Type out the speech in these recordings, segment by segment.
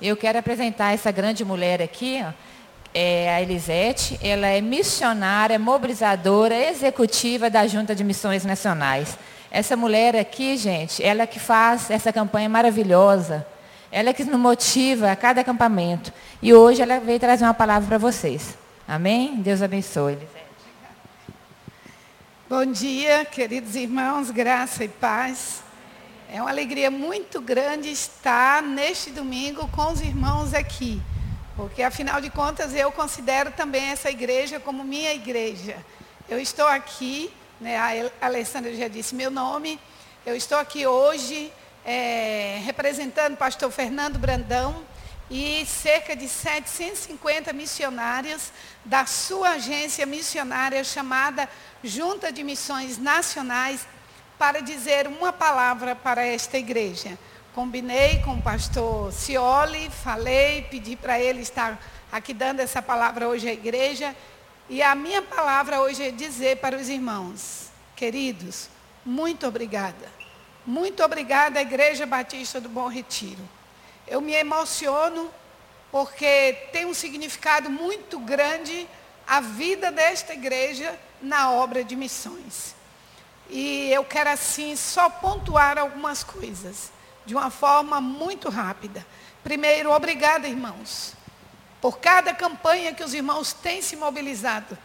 eu quero apresentar essa grande mulher aqui, ó, é a Elisete. Ela é missionária, mobilizadora, executiva da Junta de Missões Nacionais. Essa mulher aqui, gente, ela que faz essa campanha maravilhosa. Ela que nos motiva a cada acampamento. E hoje ela veio trazer uma palavra para vocês. Amém? Deus abençoe. Elisete. Bom dia, queridos irmãos, graça e paz. É uma alegria muito grande estar neste domingo com os irmãos aqui, porque afinal de contas eu considero também essa igreja como minha igreja. Eu estou aqui, né, a Alessandra já disse meu nome, eu estou aqui hoje é, representando o pastor Fernando Brandão e cerca de 750 missionários da sua agência missionária chamada Junta de Missões Nacionais para dizer uma palavra para esta igreja. Combinei com o pastor Cioli, falei, pedi para ele estar aqui dando essa palavra hoje à igreja. E a minha palavra hoje é dizer para os irmãos, queridos, muito obrigada. Muito obrigada, Igreja Batista do Bom Retiro. Eu me emociono porque tem um significado muito grande a vida desta igreja na obra de missões. E eu quero assim só pontuar algumas coisas de uma forma muito rápida. Primeiro, obrigada, irmãos, por cada campanha que os irmãos têm se mobilizado.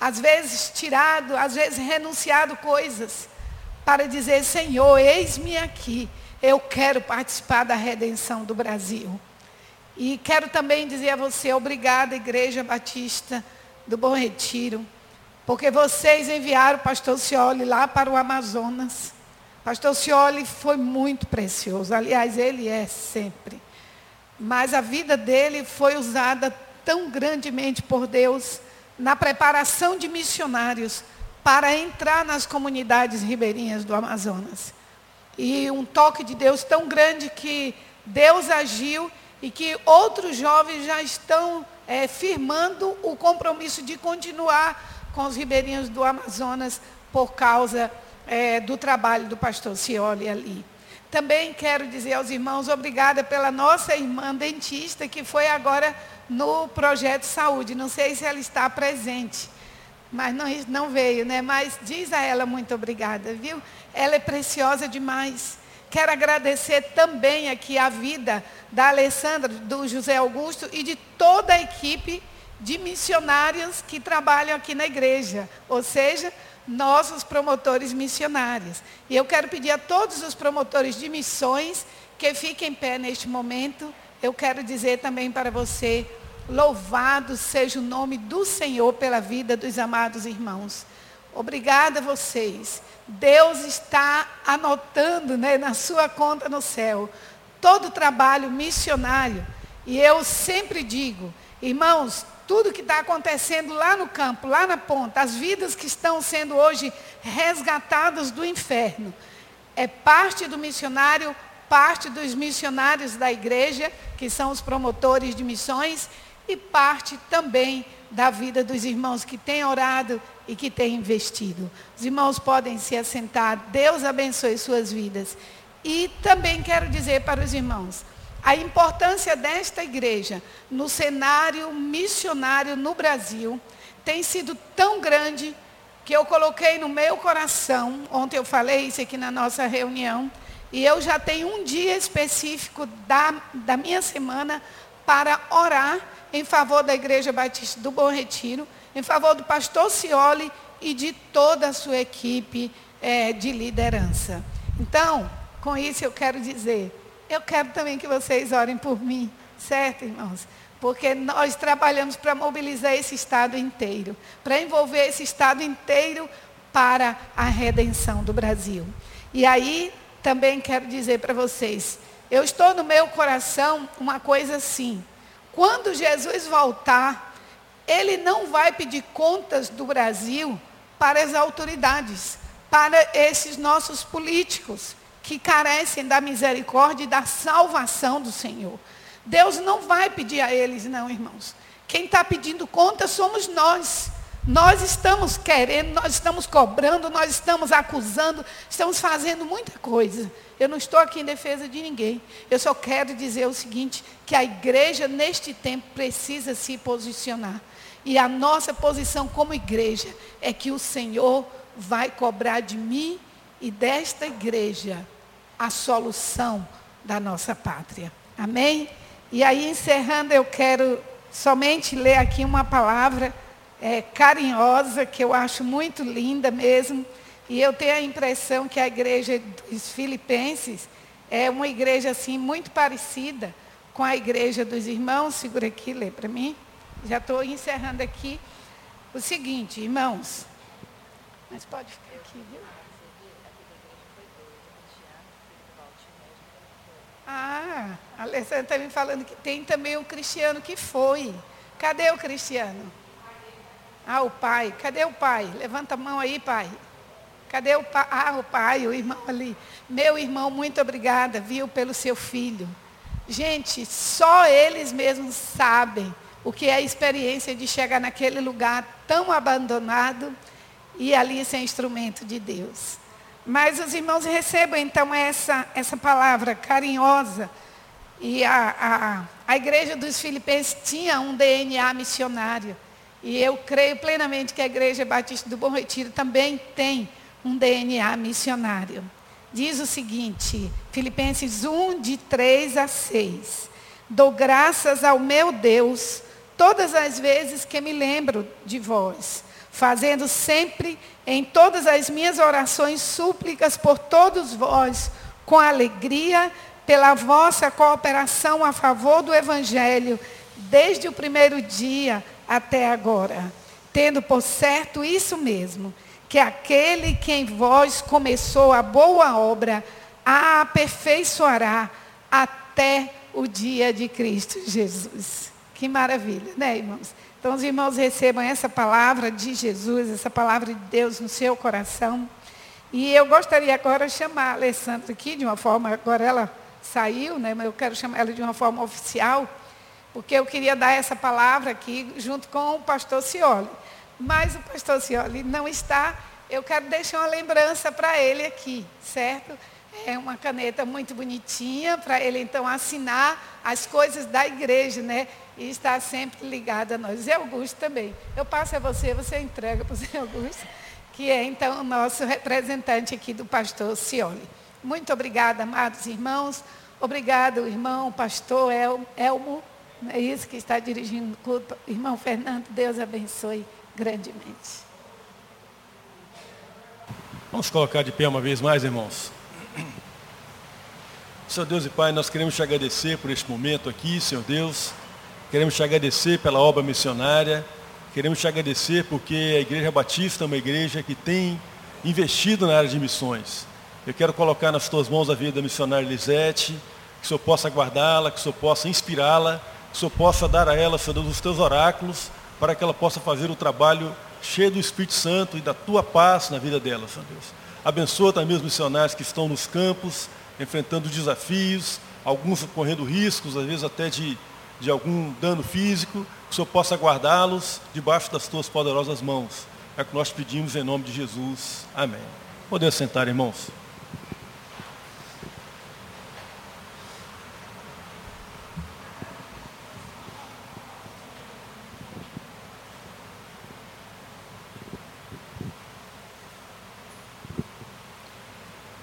Às vezes tirado, às vezes renunciado coisas para dizer, Senhor, eis-me aqui. Eu quero participar da redenção do Brasil. E quero também dizer a você, obrigada, Igreja Batista do Bom Retiro porque vocês enviaram o pastor Cioli lá para o Amazonas. Pastor Cioli foi muito precioso. Aliás, ele é sempre. Mas a vida dele foi usada tão grandemente por Deus na preparação de missionários para entrar nas comunidades ribeirinhas do Amazonas. E um toque de Deus tão grande que Deus agiu e que outros jovens já estão é, firmando o compromisso de continuar com os ribeirinhos do Amazonas por causa é, do trabalho do pastor Cioli ali. Também quero dizer aos irmãos, obrigada pela nossa irmã dentista, que foi agora no projeto saúde. Não sei se ela está presente, mas não, não veio, né? Mas diz a ela muito obrigada, viu? Ela é preciosa demais. Quero agradecer também aqui a vida da Alessandra, do José Augusto e de toda a equipe de missionários que trabalham aqui na igreja, ou seja, nossos promotores missionários. E eu quero pedir a todos os promotores de missões que fiquem em pé neste momento. Eu quero dizer também para você, louvado seja o nome do Senhor pela vida dos amados irmãos. Obrigada a vocês. Deus está anotando né, na sua conta no céu todo o trabalho missionário. E eu sempre digo, irmãos, tudo que está acontecendo lá no campo, lá na ponta, as vidas que estão sendo hoje resgatadas do inferno, é parte do missionário, parte dos missionários da igreja, que são os promotores de missões, e parte também da vida dos irmãos que têm orado e que têm investido. Os irmãos podem se assentar, Deus abençoe suas vidas. E também quero dizer para os irmãos, a importância desta igreja no cenário missionário no Brasil tem sido tão grande que eu coloquei no meu coração, ontem eu falei isso aqui na nossa reunião, e eu já tenho um dia específico da, da minha semana para orar em favor da Igreja Batista do Bom Retiro, em favor do pastor Cioli e de toda a sua equipe é, de liderança. Então, com isso eu quero dizer, eu quero também que vocês orem por mim, certo, irmãos? Porque nós trabalhamos para mobilizar esse Estado inteiro, para envolver esse Estado inteiro para a redenção do Brasil. E aí também quero dizer para vocês, eu estou no meu coração uma coisa assim. Quando Jesus voltar, ele não vai pedir contas do Brasil para as autoridades, para esses nossos políticos que carecem da misericórdia e da salvação do Senhor. Deus não vai pedir a eles, não, irmãos. Quem está pedindo conta somos nós. Nós estamos querendo, nós estamos cobrando, nós estamos acusando, estamos fazendo muita coisa. Eu não estou aqui em defesa de ninguém. Eu só quero dizer o seguinte, que a igreja neste tempo precisa se posicionar. E a nossa posição como igreja é que o Senhor vai cobrar de mim e desta igreja a solução da nossa pátria. Amém? E aí, encerrando, eu quero somente ler aqui uma palavra é, carinhosa, que eu acho muito linda mesmo. E eu tenho a impressão que a igreja dos filipenses é uma igreja assim muito parecida com a igreja dos irmãos. Segura aqui, lê para mim. Já estou encerrando aqui. O seguinte, irmãos. Mas pode ficar aqui, viu? Ah, a Alessandra está me falando que tem também um cristiano que foi. Cadê o cristiano? Ah, o pai. Cadê o pai? Levanta a mão aí, pai. Cadê o pai? Ah, o pai, o irmão ali. Meu irmão, muito obrigada, viu, pelo seu filho. Gente, só eles mesmos sabem o que é a experiência de chegar naquele lugar tão abandonado e ali ser instrumento de Deus. Mas os irmãos recebam então essa, essa palavra carinhosa. E a, a, a igreja dos filipenses tinha um DNA missionário. E eu creio plenamente que a igreja batista do Bom Retiro também tem um DNA missionário. Diz o seguinte, Filipenses 1, de 3 a 6. Dou graças ao meu Deus todas as vezes que me lembro de vós, fazendo sempre em todas as minhas orações súplicas por todos vós, com alegria, pela vossa cooperação a favor do Evangelho, desde o primeiro dia até agora, tendo por certo isso mesmo, que aquele que em vós começou a boa obra, a aperfeiçoará até o dia de Cristo Jesus. Que maravilha, né, irmãos? Então, os irmãos recebam essa palavra de Jesus, essa palavra de Deus no seu coração. E eu gostaria agora de chamar a Alessandra aqui de uma forma, agora ela saiu, né, mas eu quero chamar ela de uma forma oficial, porque eu queria dar essa palavra aqui junto com o pastor Cioli. Mas o pastor Cioli não está, eu quero deixar uma lembrança para ele aqui, certo? É uma caneta muito bonitinha para ele então assinar as coisas da igreja, né? e está sempre ligada a nós. Zé Augusto também. Eu passo a você, você entrega para o Zé Augusto, que é então o nosso representante aqui do pastor Cioli. Muito obrigada, amados irmãos. Obrigado, irmão, pastor El, Elmo, é isso que está dirigindo o culto. Irmão Fernando, Deus abençoe grandemente. Vamos colocar de pé uma vez mais, irmãos. Senhor Deus e Pai, nós queremos te agradecer por este momento aqui, Senhor Deus. Queremos te agradecer pela obra missionária. Queremos te agradecer porque a Igreja Batista é uma igreja que tem investido na área de missões. Eu quero colocar nas tuas mãos a vida da missionária Lisete, que o Senhor possa guardá-la, que o Senhor possa inspirá-la, que o Senhor possa dar a ela, Senhor Deus, os teus oráculos, para que ela possa fazer o trabalho cheio do Espírito Santo e da tua paz na vida dela, Senhor Deus. Abençoa também os missionários que estão nos campos, enfrentando desafios, alguns correndo riscos, às vezes até de de algum dano físico, que o Senhor possa guardá-los debaixo das tuas poderosas mãos. É o que nós pedimos em nome de Jesus. Amém. Podemos sentar, irmãos.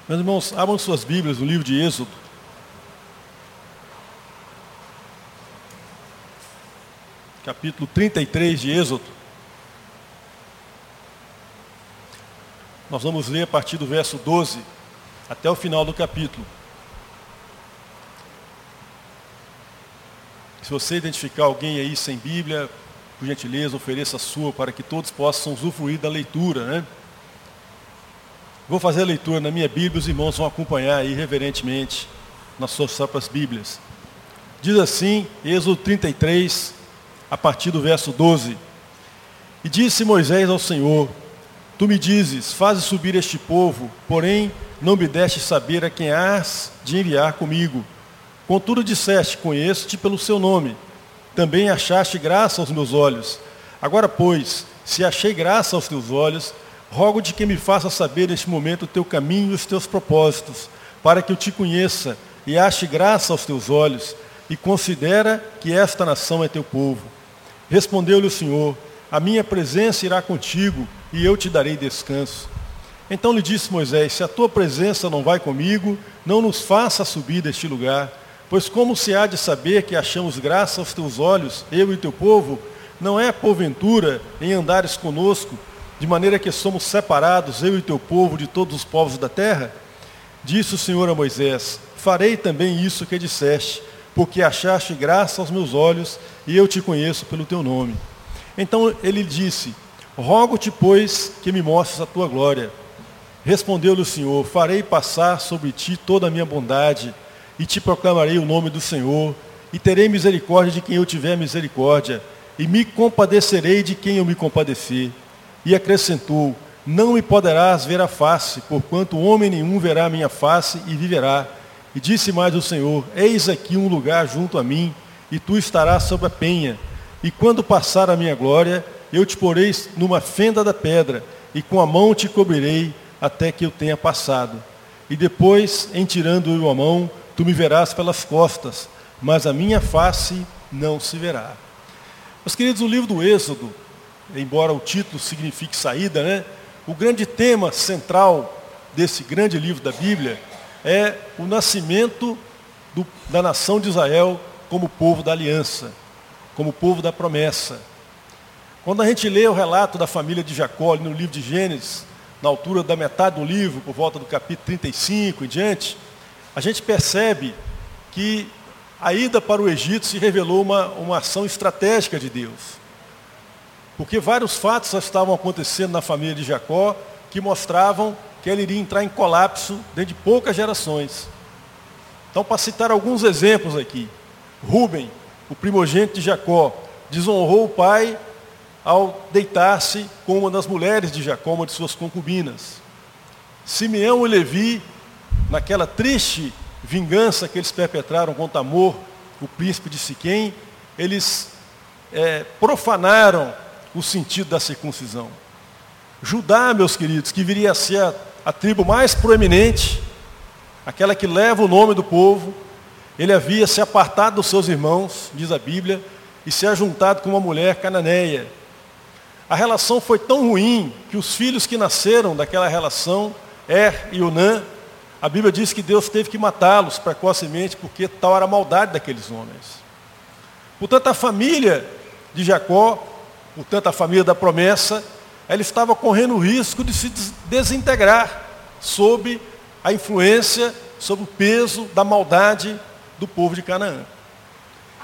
Meus irmãos, abram suas Bíblias no livro de Êxodo. capítulo 33 de Êxodo. Nós vamos ler a partir do verso 12 até o final do capítulo. Se você identificar alguém aí sem Bíblia, por gentileza, ofereça a sua para que todos possam usufruir da leitura, né? Vou fazer a leitura na minha Bíblia, os irmãos vão acompanhar aí reverentemente nas suas próprias Bíblias. Diz assim, Êxodo 33, a partir do verso 12. E disse Moisés ao Senhor: Tu me dizes, faze subir este povo, porém não me deste saber a quem has de enviar comigo. Contudo disseste, conheço-te pelo seu nome. Também achaste graça aos meus olhos. Agora, pois, se achei graça aos teus olhos, rogo-te que me faça saber neste momento o teu caminho e os teus propósitos, para que eu te conheça e ache graça aos teus olhos, e considera que esta nação é teu povo. Respondeu-lhe o Senhor, a minha presença irá contigo, e eu te darei descanso. Então lhe disse Moisés, se a tua presença não vai comigo, não nos faça subir deste lugar, pois como se há de saber que achamos graça aos teus olhos, eu e teu povo, não é porventura em andares conosco, de maneira que somos separados, eu e teu povo, de todos os povos da terra? Disse o Senhor a Moisés, farei também isso que disseste, porque achaste graça aos meus olhos, e eu te conheço pelo teu nome. Então ele disse, rogo-te, pois, que me mostres a tua glória. Respondeu-lhe o Senhor, farei passar sobre ti toda a minha bondade, e te proclamarei o nome do Senhor, e terei misericórdia de quem eu tiver misericórdia, e me compadecerei de quem eu me compadecer. E acrescentou, não me poderás ver a face, porquanto homem nenhum verá a minha face e viverá. E disse mais o Senhor, eis aqui um lugar junto a mim, e tu estarás sobre a penha. E quando passar a minha glória, eu te porei numa fenda da pedra, e com a mão te cobrirei até que eu tenha passado. E depois, em tirando eu a mão, tu me verás pelas costas, mas a minha face não se verá. Meus queridos, o livro do Êxodo, embora o título signifique saída, né? O grande tema central desse grande livro da Bíblia é o nascimento do, da nação de Israel como povo da aliança, como povo da promessa. Quando a gente lê o relato da família de Jacó no livro de Gênesis, na altura da metade do livro, por volta do capítulo 35 e diante, a gente percebe que a ida para o Egito se revelou uma, uma ação estratégica de Deus. Porque vários fatos já estavam acontecendo na família de Jacó que mostravam que ele iria entrar em colapso dentro de poucas gerações. Então, para citar alguns exemplos aqui, Rubem, o primogênito de Jacó, desonrou o pai ao deitar-se com uma das mulheres de Jacó, uma de suas concubinas. Simeão e Levi, naquela triste vingança que eles perpetraram contra Amor, o príncipe de Siquém, eles é, profanaram o sentido da circuncisão. Judá, meus queridos, que viria a ser a, a tribo mais proeminente, aquela que leva o nome do povo, ele havia se apartado dos seus irmãos, diz a Bíblia, e se ajuntado com uma mulher cananeia. A relação foi tão ruim que os filhos que nasceram daquela relação, Er e Unã, a Bíblia diz que Deus teve que matá-los precocemente, porque tal era a maldade daqueles homens. Portanto, a família de Jacó, portanto, a família da promessa, ela estava correndo o risco de se desintegrar sob a influência, sob o peso da maldade do povo de Canaã.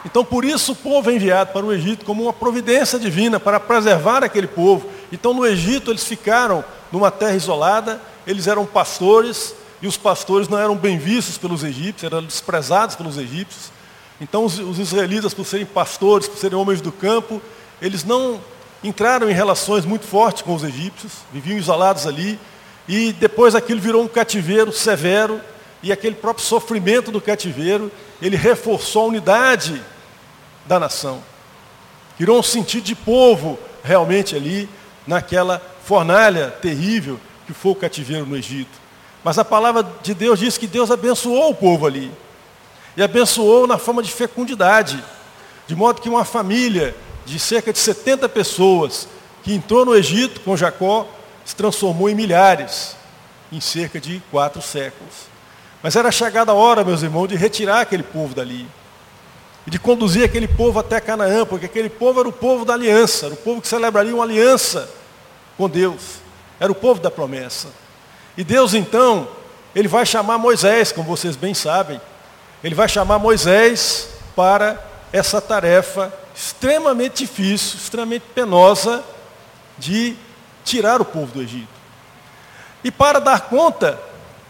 Então, por isso, o povo é enviado para o Egito como uma providência divina para preservar aquele povo. Então, no Egito, eles ficaram numa terra isolada, eles eram pastores, e os pastores não eram bem vistos pelos egípcios, eram desprezados pelos egípcios. Então os, os, israelitas, por serem pastores, por serem homens do campo, eles não entraram em relações muito fortes com os egípcios, viviam isolados ali, e depois aquilo virou um cativeiro severo, e aquele próprio sofrimento do cativeiro, ele reforçou a unidade da nação. Virou um sentido de povo realmente ali, naquela fornalha terrível que foi o cativeiro no Egito. Mas a palavra de Deus diz que Deus abençoou o povo ali. E abençoou na forma de fecundidade. De modo que uma família de cerca de 70 pessoas que entrou no Egito com Jacó se transformou em milhares em cerca de quatro séculos. Mas era chegada a hora, meus irmãos, de retirar aquele povo dali. E de conduzir aquele povo até Canaã, porque aquele povo era o povo da aliança, era o povo que celebraria uma aliança com Deus. Era o povo da promessa. E Deus então, ele vai chamar Moisés, como vocês bem sabem. Ele vai chamar Moisés para essa tarefa extremamente difícil, extremamente penosa de tirar o povo do Egito. E para dar conta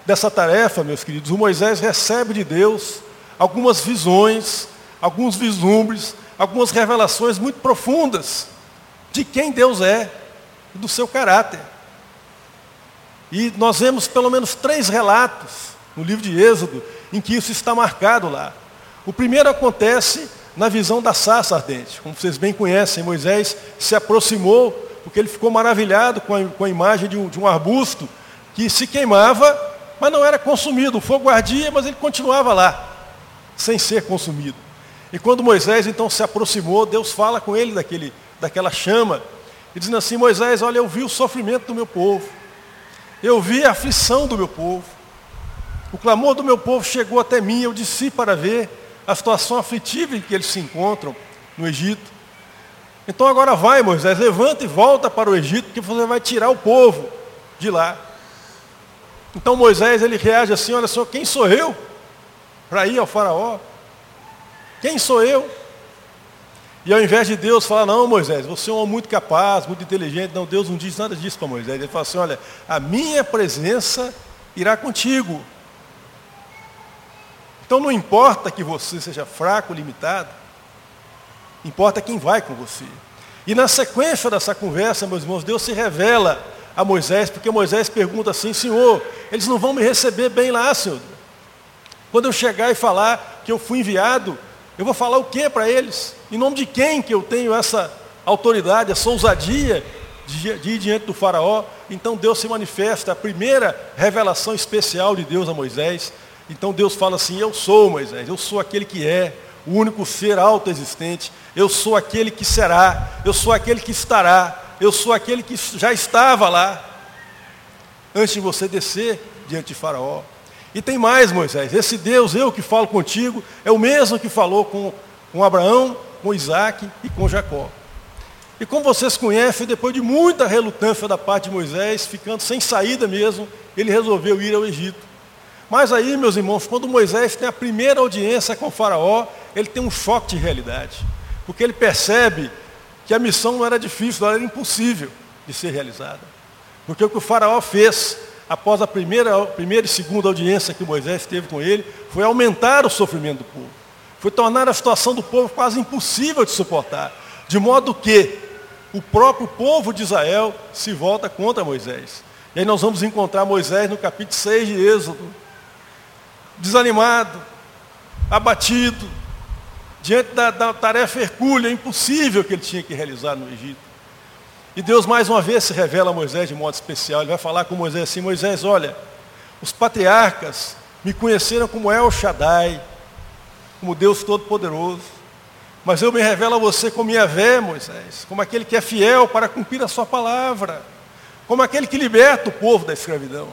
dessa tarefa, meus queridos, o Moisés recebe de Deus algumas visões, alguns vislumbres, algumas revelações muito profundas de quem Deus é e do seu caráter. E nós vemos pelo menos três relatos no livro de Êxodo em que isso está marcado lá. O primeiro acontece na visão da sarça ardente. Como vocês bem conhecem, Moisés se aproximou porque ele ficou maravilhado com a, com a imagem de um, de um arbusto que se queimava, mas não era consumido. O fogo ardia, mas ele continuava lá, sem ser consumido. E quando Moisés então se aproximou, Deus fala com ele daquele, daquela chama, e dizendo assim, Moisés, olha, eu vi o sofrimento do meu povo, eu vi a aflição do meu povo, o clamor do meu povo chegou até mim, eu desci para ver a situação aflitiva em que eles se encontram no Egito. Então agora vai, Moisés, levanta e volta para o Egito, que você vai tirar o povo de lá. Então Moisés ele reage assim, olha só, quem sou eu para ir ao faraó? Quem sou eu? E ao invés de Deus falar, não, Moisés, você é um homem muito capaz, muito inteligente, não, Deus não diz nada disso para Moisés. Ele fala assim, olha, a minha presença irá contigo. Então não importa que você seja fraco, limitado, importa quem vai com você. E na sequência dessa conversa, meus irmãos, Deus se revela a Moisés, porque Moisés pergunta assim, Senhor, eles não vão me receber bem lá, Senhor. Quando eu chegar e falar que eu fui enviado, eu vou falar o que para eles? Em nome de quem que eu tenho essa autoridade, essa ousadia de, de ir diante do faraó? Então Deus se manifesta, a primeira revelação especial de Deus a Moisés, então Deus fala assim: Eu sou Moisés, eu sou aquele que é, o único ser autoexistente, eu sou aquele que será, eu sou aquele que estará, eu sou aquele que já estava lá, antes de você descer diante de Faraó. E tem mais, Moisés, esse Deus, eu que falo contigo, é o mesmo que falou com, com Abraão, com Isaac e com Jacó. E como vocês conhecem, depois de muita relutância da parte de Moisés, ficando sem saída mesmo, ele resolveu ir ao Egito. Mas aí, meus irmãos, quando Moisés tem a primeira audiência com faraó, ele tem um choque de realidade. Porque ele percebe que a missão não era difícil, não era impossível de ser realizada. Porque o que o faraó fez após a primeira, primeira e segunda audiência que Moisés teve com ele, foi aumentar o sofrimento do povo. Foi tornar a situação do povo quase impossível de suportar. De modo que o próprio povo de Israel se volta contra Moisés. E aí nós vamos encontrar Moisés no capítulo 6 de Êxodo, desanimado, abatido, diante da, da tarefa hercúlea, impossível que ele tinha que realizar no Egito. E Deus mais uma vez se revela a Moisés de modo especial. Ele vai falar com Moisés assim, Moisés, olha, os patriarcas me conheceram como El Shaddai, como Deus Todo-Poderoso. Mas eu me revelo a você como Yahvé, Moisés, como aquele que é fiel para cumprir a sua palavra, como aquele que liberta o povo da escravidão.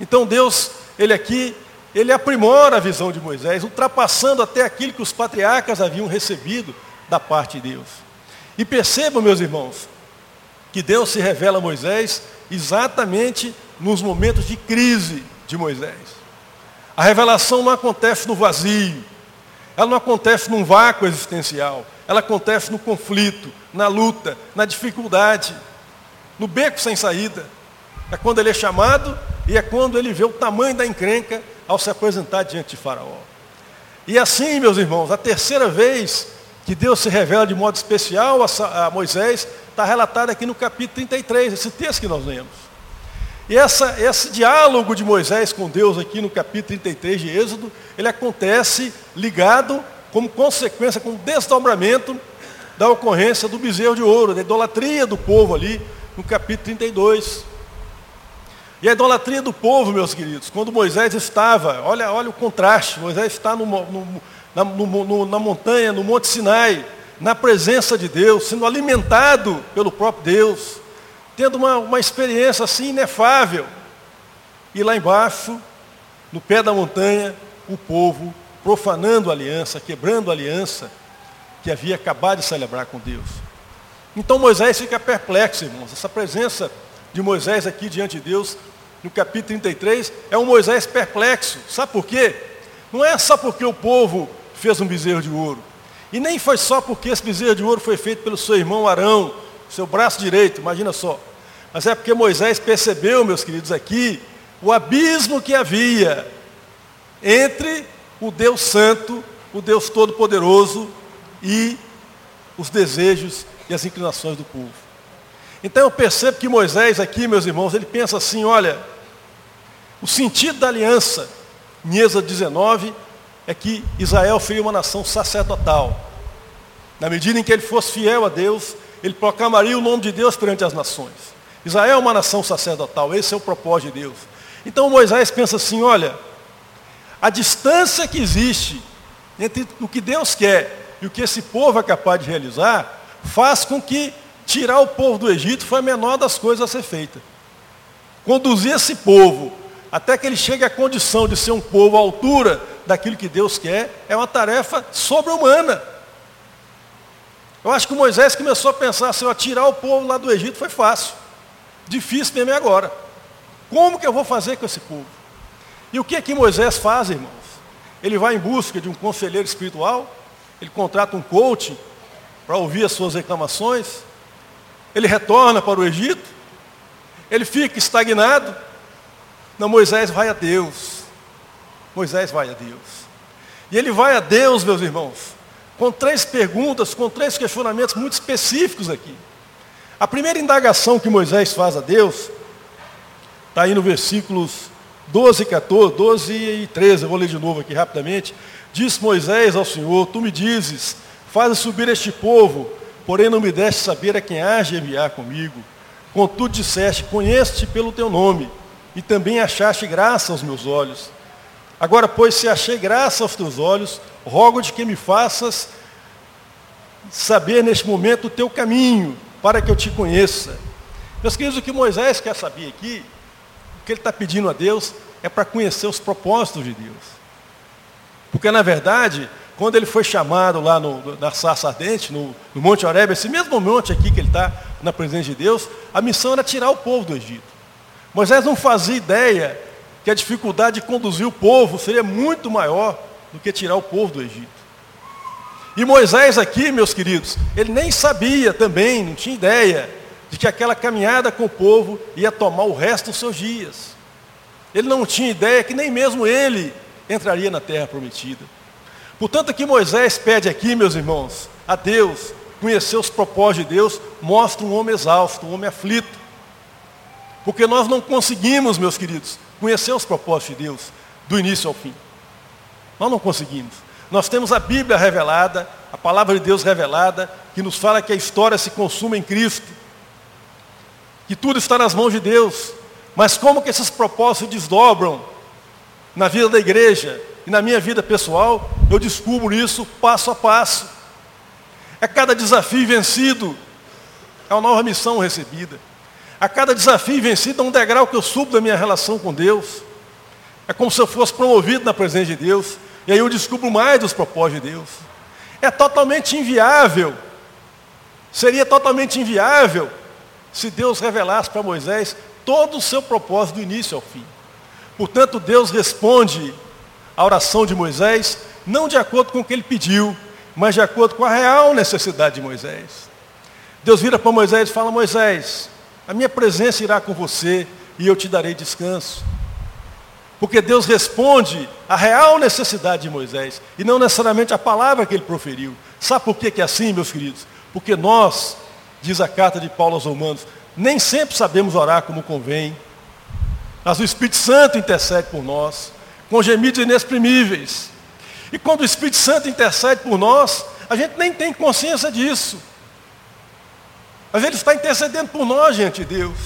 Então Deus, ele aqui ele aprimora a visão de Moisés, ultrapassando até aquilo que os patriarcas haviam recebido da parte de Deus. E percebam, meus irmãos, que Deus se revela a Moisés exatamente nos momentos de crise de Moisés. A revelação não acontece no vazio, ela não acontece num vácuo existencial, ela acontece no conflito, na luta, na dificuldade, no beco sem saída. É quando ele é chamado e é quando ele vê o tamanho da encrenca ao se apresentar diante de Faraó. E assim, meus irmãos, a terceira vez que Deus se revela de modo especial a Moisés está relatado aqui no capítulo 33, esse texto que nós lemos. E essa, esse diálogo de Moisés com Deus aqui no capítulo 33 de Êxodo, ele acontece ligado como consequência, com o desdobramento da ocorrência do bezerro de ouro, da idolatria do povo ali, no capítulo 32. E a idolatria do povo, meus queridos, quando Moisés estava, olha, olha o contraste, Moisés está no, no, na, no, na montanha, no Monte Sinai, na presença de Deus, sendo alimentado pelo próprio Deus, tendo uma, uma experiência assim inefável. E lá embaixo, no pé da montanha, o povo profanando a aliança, quebrando a aliança que havia acabado de celebrar com Deus. Então Moisés fica perplexo, irmãos. Essa presença de Moisés aqui diante de Deus no capítulo 33, é um Moisés perplexo. Sabe por quê? Não é só porque o povo fez um bezerro de ouro. E nem foi só porque esse bezerro de ouro foi feito pelo seu irmão Arão, seu braço direito, imagina só. Mas é porque Moisés percebeu, meus queridos, aqui, o abismo que havia entre o Deus Santo, o Deus Todo-Poderoso e os desejos e as inclinações do povo. Então eu percebo que Moisés aqui, meus irmãos, ele pensa assim, olha, o sentido da aliança, em Êxodo 19, é que Israel foi uma nação sacerdotal. Na medida em que ele fosse fiel a Deus, ele proclamaria o nome de Deus perante as nações. Israel é uma nação sacerdotal, esse é o propósito de Deus. Então Moisés pensa assim, olha, a distância que existe entre o que Deus quer e o que esse povo é capaz de realizar, faz com que tirar o povo do Egito foi a menor das coisas a ser feita. Conduzir esse povo até que ele chegue à condição de ser um povo à altura daquilo que Deus quer, é uma tarefa sobre-humana. Eu acho que Moisés começou a pensar assim, ó, tirar o povo lá do Egito foi fácil. Difícil mesmo é agora. Como que eu vou fazer com esse povo? E o que é que Moisés faz, irmãos? Ele vai em busca de um conselheiro espiritual, ele contrata um coach para ouvir as suas reclamações, ele retorna para o Egito, ele fica estagnado, não, Moisés vai a Deus. Moisés vai a Deus. E ele vai a Deus, meus irmãos, com três perguntas, com três questionamentos muito específicos aqui. A primeira indagação que Moisés faz a Deus, está aí no versículos 12 e 14, 12 e 13, eu vou ler de novo aqui rapidamente. Diz Moisés ao Senhor, tu me dizes, faz subir este povo, porém não me deste saber a quem age enviar comigo. Contudo disseste, conheço-te pelo teu nome e também achaste graça aos meus olhos. Agora, pois, se achei graça aos teus olhos, rogo-te que me faças saber neste momento o teu caminho, para que eu te conheça. Meus queridos, o que Moisés quer saber aqui, o que ele está pedindo a Deus, é para conhecer os propósitos de Deus. Porque, na verdade, quando ele foi chamado lá no, na sarça ardente, no, no Monte Oreb, esse mesmo monte aqui que ele está na presença de Deus, a missão era tirar o povo do Egito. Moisés não fazia ideia que a dificuldade de conduzir o povo seria muito maior do que tirar o povo do Egito. E Moisés aqui, meus queridos, ele nem sabia também, não tinha ideia de que aquela caminhada com o povo ia tomar o resto dos seus dias. Ele não tinha ideia que nem mesmo ele entraria na terra prometida. Portanto, que Moisés pede aqui, meus irmãos, a Deus, conhecer os propósitos de Deus, mostra um homem exausto, um homem aflito. Porque nós não conseguimos, meus queridos, conhecer os propósitos de Deus do início ao fim. Nós não conseguimos. Nós temos a Bíblia revelada, a palavra de Deus revelada, que nos fala que a história se consuma em Cristo, que tudo está nas mãos de Deus. Mas como que esses propósitos se desdobram na vida da igreja e na minha vida pessoal, eu descubro isso passo a passo. É cada desafio vencido, é uma nova missão recebida. A cada desafio vencido é um degrau que eu subo da minha relação com Deus. É como se eu fosse promovido na presença de Deus. E aí eu descubro mais dos propósitos de Deus. É totalmente inviável. Seria totalmente inviável se Deus revelasse para Moisés todo o seu propósito do início ao fim. Portanto, Deus responde à oração de Moisés, não de acordo com o que ele pediu, mas de acordo com a real necessidade de Moisés. Deus vira para Moisés e fala, Moisés, a minha presença irá com você e eu te darei descanso. Porque Deus responde à real necessidade de Moisés e não necessariamente a palavra que ele proferiu. Sabe por que é assim, meus queridos? Porque nós, diz a carta de Paulo aos Romanos, nem sempre sabemos orar como convém. Mas o Espírito Santo intercede por nós, com gemidos inexprimíveis. E quando o Espírito Santo intercede por nós, a gente nem tem consciência disso. Mas Ele está intercedendo por nós diante de Deus.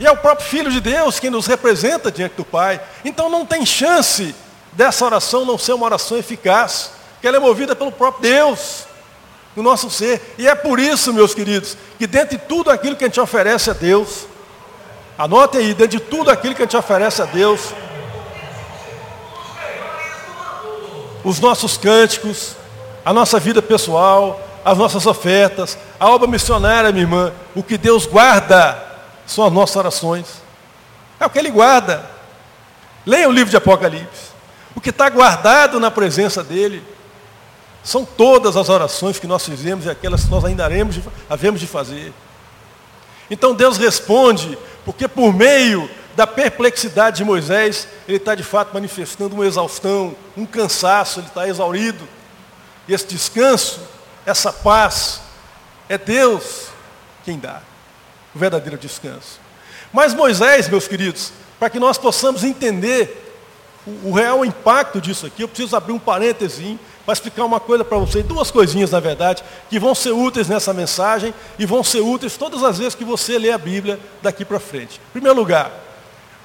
E é o próprio Filho de Deus quem nos representa diante do Pai. Então não tem chance dessa oração não ser uma oração eficaz, que ela é movida pelo próprio Deus, no nosso ser. E é por isso, meus queridos, que dentro de tudo aquilo que a gente oferece a Deus, anote aí, dentro de tudo aquilo que a gente oferece a Deus, os nossos cânticos, a nossa vida pessoal, as nossas ofertas, a obra missionária, minha irmã, o que Deus guarda são as nossas orações. É o que Ele guarda. Leia o livro de Apocalipse. O que está guardado na presença dEle são todas as orações que nós fizemos e aquelas que nós ainda haremos, havemos de fazer. Então Deus responde, porque por meio da perplexidade de Moisés, ele está de fato manifestando uma exaustão, um cansaço, ele está exaurido. E esse descanso essa paz, é Deus quem dá o verdadeiro descanso. Mas Moisés, meus queridos, para que nós possamos entender o, o real impacto disso aqui, eu preciso abrir um parêntese para explicar uma coisa para você, duas coisinhas na verdade, que vão ser úteis nessa mensagem e vão ser úteis todas as vezes que você lê a Bíblia daqui para frente. Em primeiro lugar,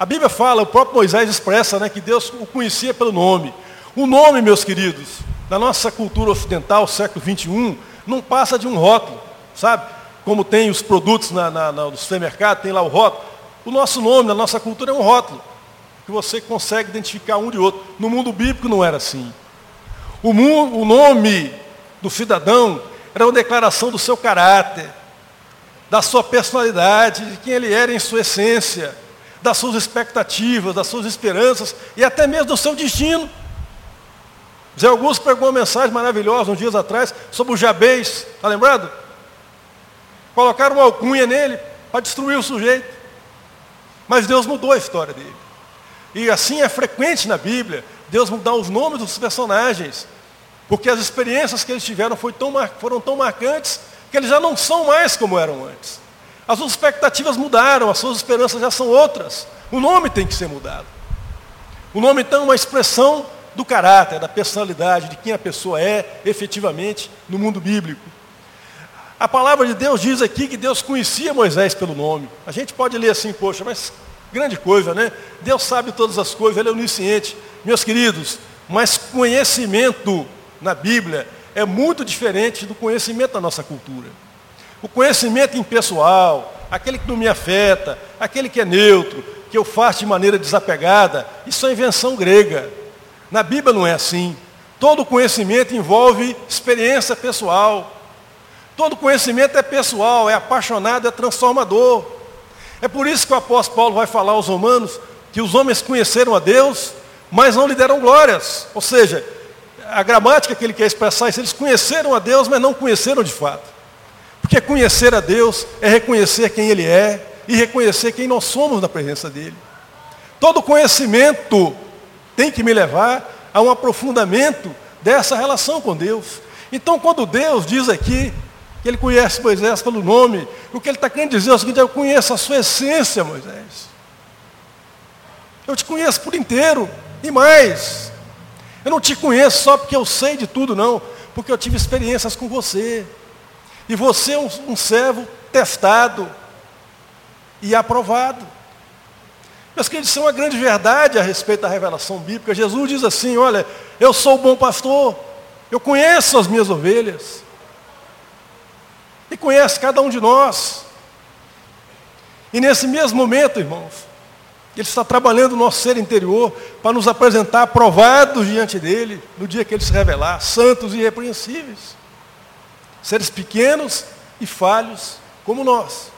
a Bíblia fala, o próprio Moisés expressa né, que Deus o conhecia pelo nome. O nome, meus queridos, na nossa cultura ocidental, século 21, não passa de um rótulo, sabe? Como tem os produtos na, na, no supermercado, tem lá o rótulo. O nosso nome, na nossa cultura, é um rótulo, que você consegue identificar um de outro. No mundo bíblico não era assim. O, o nome do cidadão era uma declaração do seu caráter, da sua personalidade, de quem ele era em sua essência, das suas expectativas, das suas esperanças e até mesmo do seu destino. Zé Augusto pegou uma mensagem maravilhosa uns dias atrás sobre o Jabez, está lembrado? Colocaram uma alcunha nele para destruir o sujeito. Mas Deus mudou a história dele. E assim é frequente na Bíblia, Deus mudar os nomes dos personagens. Porque as experiências que eles tiveram foram tão marcantes que eles já não são mais como eram antes. As suas expectativas mudaram, as suas esperanças já são outras. O nome tem que ser mudado. O nome então é uma expressão do caráter, da personalidade, de quem a pessoa é efetivamente no mundo bíblico. A palavra de Deus diz aqui que Deus conhecia Moisés pelo nome. A gente pode ler assim, poxa, mas grande coisa, né? Deus sabe todas as coisas, Ele é onisciente. Meus queridos, mas conhecimento na Bíblia é muito diferente do conhecimento da nossa cultura. O conhecimento impessoal, aquele que não me afeta, aquele que é neutro, que eu faço de maneira desapegada, isso é invenção grega. Na Bíblia não é assim. Todo conhecimento envolve experiência pessoal. Todo conhecimento é pessoal, é apaixonado, é transformador. É por isso que o apóstolo Paulo vai falar aos romanos que os homens conheceram a Deus, mas não lhe deram glórias. Ou seja, a gramática que ele quer expressar é isso, eles conheceram a Deus, mas não conheceram de fato. Porque conhecer a Deus é reconhecer quem Ele é e reconhecer quem nós somos na presença dEle. Todo conhecimento tem que me levar a um aprofundamento dessa relação com Deus. Então, quando Deus diz aqui que Ele conhece Moisés pelo nome, o que Ele está querendo dizer é o seguinte, eu conheço a sua essência, Moisés. Eu te conheço por inteiro, e mais. Eu não te conheço só porque eu sei de tudo, não, porque eu tive experiências com você. E você é um, um servo testado e aprovado. Meus queridos, isso é uma grande verdade a respeito da revelação bíblica. Jesus diz assim, olha, eu sou o bom pastor, eu conheço as minhas ovelhas. E conhece cada um de nós. E nesse mesmo momento, irmãos, Ele está trabalhando o nosso ser interior para nos apresentar aprovados diante dEle, no dia que Ele se revelar, santos e irrepreensíveis. Seres pequenos e falhos como nós.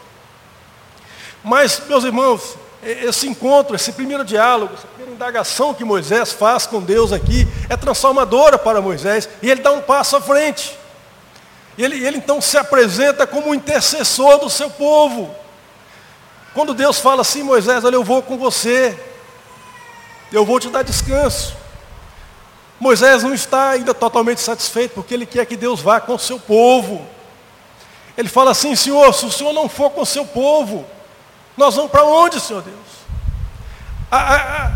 Mas, meus irmãos, esse encontro, esse primeiro diálogo, essa primeira indagação que Moisés faz com Deus aqui é transformadora para Moisés e ele dá um passo à frente. Ele, ele então se apresenta como intercessor do seu povo. Quando Deus fala assim, Moisés, olha, eu vou com você, eu vou te dar descanso. Moisés não está ainda totalmente satisfeito, porque ele quer que Deus vá com o seu povo. Ele fala assim, Senhor, se o Senhor não for com o seu povo, nós vamos para onde, Senhor Deus? A, a,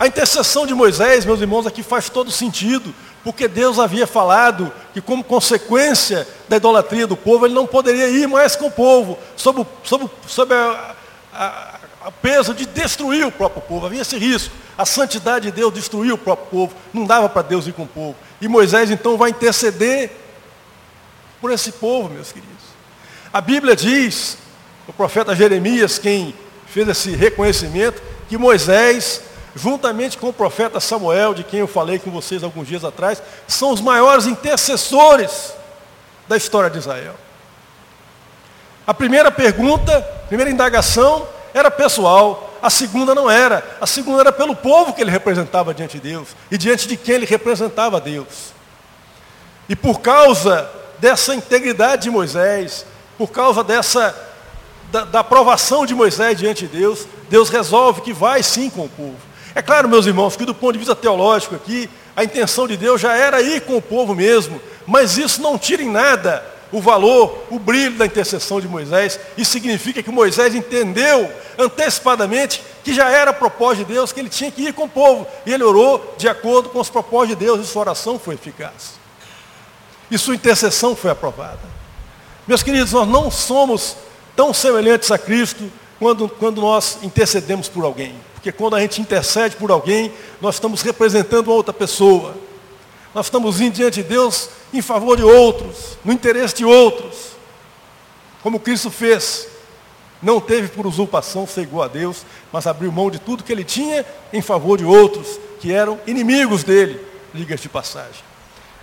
a, intercessão de Moisés, meus irmãos, aqui faz todo sentido, porque Deus havia falado que, como consequência da idolatria do povo, ele não poderia ir mais com o povo, sob, sob, sob a, a, a peso de destruir o próprio povo, havia esse risco. A santidade de Deus destruiu o próprio povo, não dava para Deus ir com o povo. E Moisés então vai interceder por esse povo, meus queridos. A Bíblia diz, o profeta Jeremias, quem fez esse reconhecimento, que Moisés, juntamente com o profeta Samuel, de quem eu falei com vocês alguns dias atrás, são os maiores intercessores da história de Israel. A primeira pergunta, a primeira indagação era pessoal, a segunda não era. A segunda era pelo povo que ele representava diante de Deus e diante de quem ele representava Deus. E por causa dessa integridade de Moisés, por causa dessa da, da aprovação de Moisés diante de Deus, Deus resolve que vai sim com o povo. É claro, meus irmãos, que do ponto de vista teológico aqui, a intenção de Deus já era ir com o povo mesmo, mas isso não tira em nada o valor, o brilho da intercessão de Moisés. Isso significa que Moisés entendeu antecipadamente que já era propósito de Deus, que ele tinha que ir com o povo. E ele orou de acordo com os propósitos de Deus, e sua oração foi eficaz. E sua intercessão foi aprovada. Meus queridos, nós não somos tão semelhantes a Cristo quando, quando nós intercedemos por alguém. Porque quando a gente intercede por alguém, nós estamos representando outra pessoa. Nós estamos indo diante de Deus em favor de outros, no interesse de outros. Como Cristo fez. Não teve por usurpação igual a Deus, mas abriu mão de tudo que ele tinha em favor de outros, que eram inimigos dele, ligas de passagem.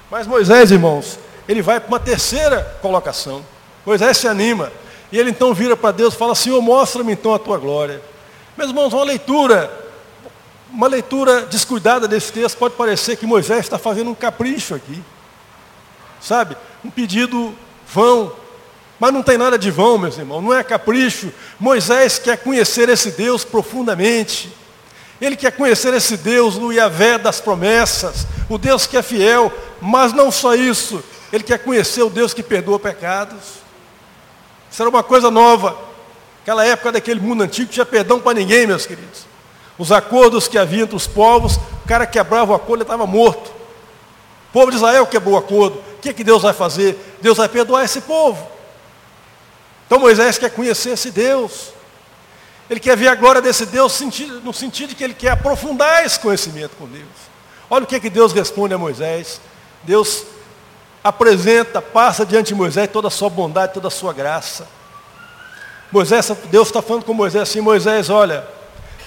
Mas Moisés, irmãos, ele vai para uma terceira colocação. Moisés se anima. E ele então vira para Deus e fala, Senhor, mostra-me então a tua glória. Meus irmãos, uma leitura, uma leitura descuidada desse texto pode parecer que Moisés está fazendo um capricho aqui. Sabe? Um pedido vão, mas não tem nada de vão, meus irmãos, não é capricho. Moisés quer conhecer esse Deus profundamente. Ele quer conhecer esse Deus, o Iavé das promessas, o Deus que é fiel, mas não só isso, ele quer conhecer o Deus que perdoa pecados. Isso era uma coisa nova. Aquela época daquele mundo antigo tinha perdão para ninguém, meus queridos. Os acordos que havia entre os povos, o cara quebrava o acordo, ele estava morto. O povo de Israel quebrou o acordo. O que, é que Deus vai fazer? Deus vai perdoar esse povo. Então Moisés quer conhecer esse Deus. Ele quer ver a glória desse Deus no sentido de que ele quer aprofundar esse conhecimento com Deus. Olha o que, que Deus responde a Moisés. Deus apresenta, passa diante de Moisés toda a sua bondade, toda a sua graça. Moisés, Deus está falando com Moisés assim, Moisés, olha,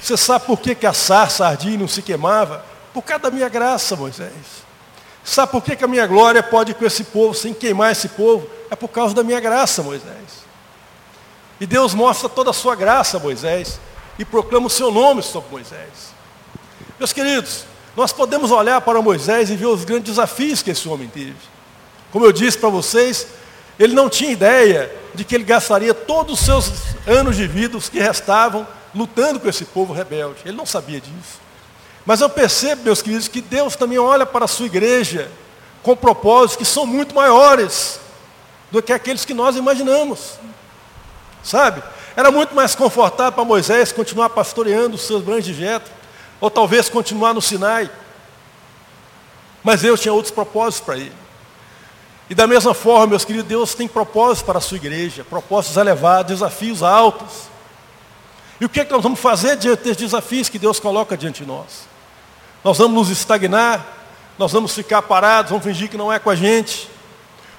você sabe por que, que a sarça ardia e não se queimava? Por causa da minha graça, Moisés. Sabe por que, que a minha glória pode ir com esse povo sem queimar esse povo? É por causa da minha graça, Moisés. E Deus mostra toda a sua graça Moisés e proclama o seu nome sobre Moisés. Meus queridos, nós podemos olhar para Moisés e ver os grandes desafios que esse homem teve. Como eu disse para vocês, ele não tinha ideia de que ele gastaria todos os seus anos de vida, os que restavam, lutando com esse povo rebelde. Ele não sabia disso. Mas eu percebo, meus queridos, que Deus também olha para a sua igreja com propósitos que são muito maiores do que aqueles que nós imaginamos. Sabe? Era muito mais confortável para Moisés continuar pastoreando os seus branches de jetro, ou talvez continuar no Sinai. Mas Deus tinha outros propósitos para ele. E da mesma forma, meus queridos, Deus tem propósitos para a sua igreja, propósitos elevados, desafios altos. E o que, é que nós vamos fazer diante desses desafios que Deus coloca diante de nós? Nós vamos nos estagnar, nós vamos ficar parados, vamos fingir que não é com a gente,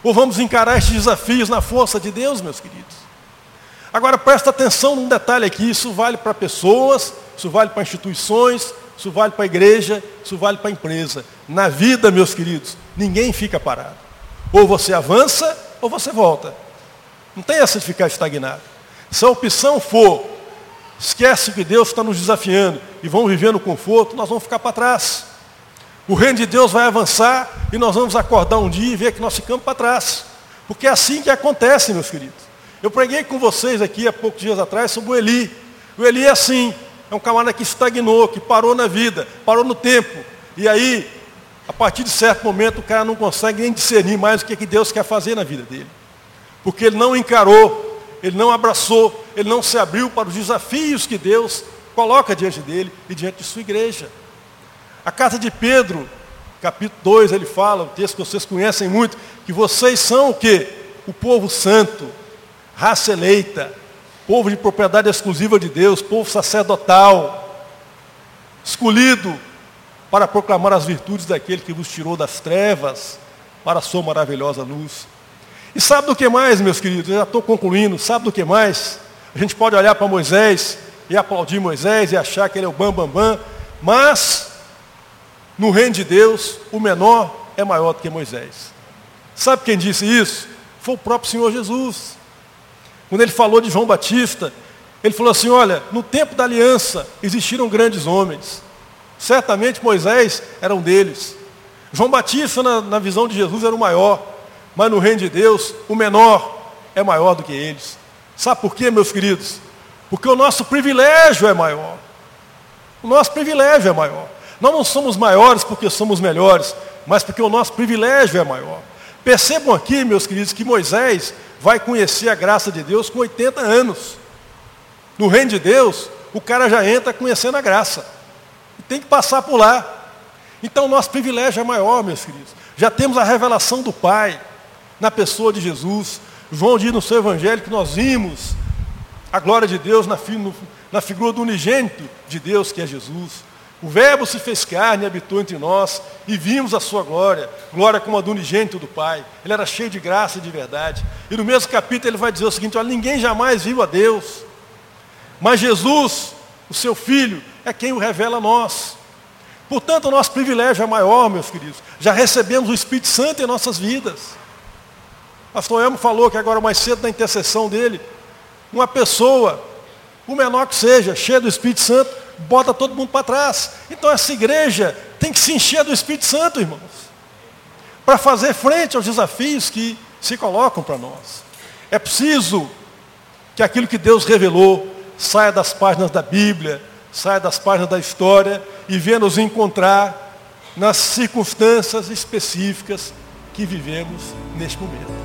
ou vamos encarar esses desafios na força de Deus, meus queridos? Agora presta atenção num detalhe aqui, isso vale para pessoas, isso vale para instituições, isso vale para a igreja, isso vale para a empresa. Na vida, meus queridos, ninguém fica parado. Ou você avança, ou você volta. Não tem essa de ficar estagnado. Se a opção for, esquece que Deus está nos desafiando e vamos viver no conforto, nós vamos ficar para trás. O reino de Deus vai avançar e nós vamos acordar um dia e ver que nós ficamos para trás. Porque é assim que acontece, meus queridos. Eu preguei com vocês aqui há poucos dias atrás sobre o Eli. O Eli é assim, é um camarada que estagnou, que parou na vida, parou no tempo. E aí, a partir de certo momento, o cara não consegue nem discernir mais o que, é que Deus quer fazer na vida dele. Porque ele não encarou, ele não abraçou, ele não se abriu para os desafios que Deus coloca diante dele e diante de sua igreja. A carta de Pedro, capítulo 2, ele fala, o texto que vocês conhecem muito, que vocês são o quê? O povo santo, raça eleita, povo de propriedade exclusiva de Deus, povo sacerdotal, escolhido para proclamar as virtudes daquele que vos tirou das trevas para a sua maravilhosa luz. E sabe do que mais, meus queridos? Eu já estou concluindo. Sabe do que mais? A gente pode olhar para Moisés e aplaudir Moisés e achar que ele é o bam, bam, bam, mas no reino de Deus, o menor é maior do que Moisés. Sabe quem disse isso? Foi o próprio Senhor Jesus. Quando ele falou de João Batista, ele falou assim: olha, no tempo da aliança existiram grandes homens. Certamente Moisés era um deles. João Batista, na, na visão de Jesus, era o maior. Mas no reino de Deus, o menor é maior do que eles. Sabe por quê, meus queridos? Porque o nosso privilégio é maior. O nosso privilégio é maior. Nós não somos maiores porque somos melhores, mas porque o nosso privilégio é maior. Percebam aqui, meus queridos, que Moisés vai conhecer a graça de Deus com 80 anos. No reino de Deus, o cara já entra conhecendo a graça. E tem que passar por lá. Então, nosso privilégio é maior, meus queridos. Já temos a revelação do Pai na pessoa de Jesus. João diz no seu evangelho que nós vimos a glória de Deus na, na figura do unigênito de Deus, que é Jesus. O Verbo se fez carne e habitou entre nós, e vimos a sua glória, glória como a do unigênito do Pai. Ele era cheio de graça e de verdade. E no mesmo capítulo ele vai dizer o seguinte: olha, ninguém jamais viu a Deus, mas Jesus, o seu Filho, é quem o revela a nós. Portanto, o nosso privilégio é maior, meus queridos. Já recebemos o Espírito Santo em nossas vidas. Pastor Elmo falou que agora mais cedo na intercessão dele, uma pessoa, o menor que seja, cheia do Espírito Santo, bota todo mundo para trás. Então essa igreja tem que se encher do Espírito Santo, irmãos, para fazer frente aos desafios que se colocam para nós. É preciso que aquilo que Deus revelou saia das páginas da Bíblia, saia das páginas da história e venha nos encontrar nas circunstâncias específicas que vivemos neste momento.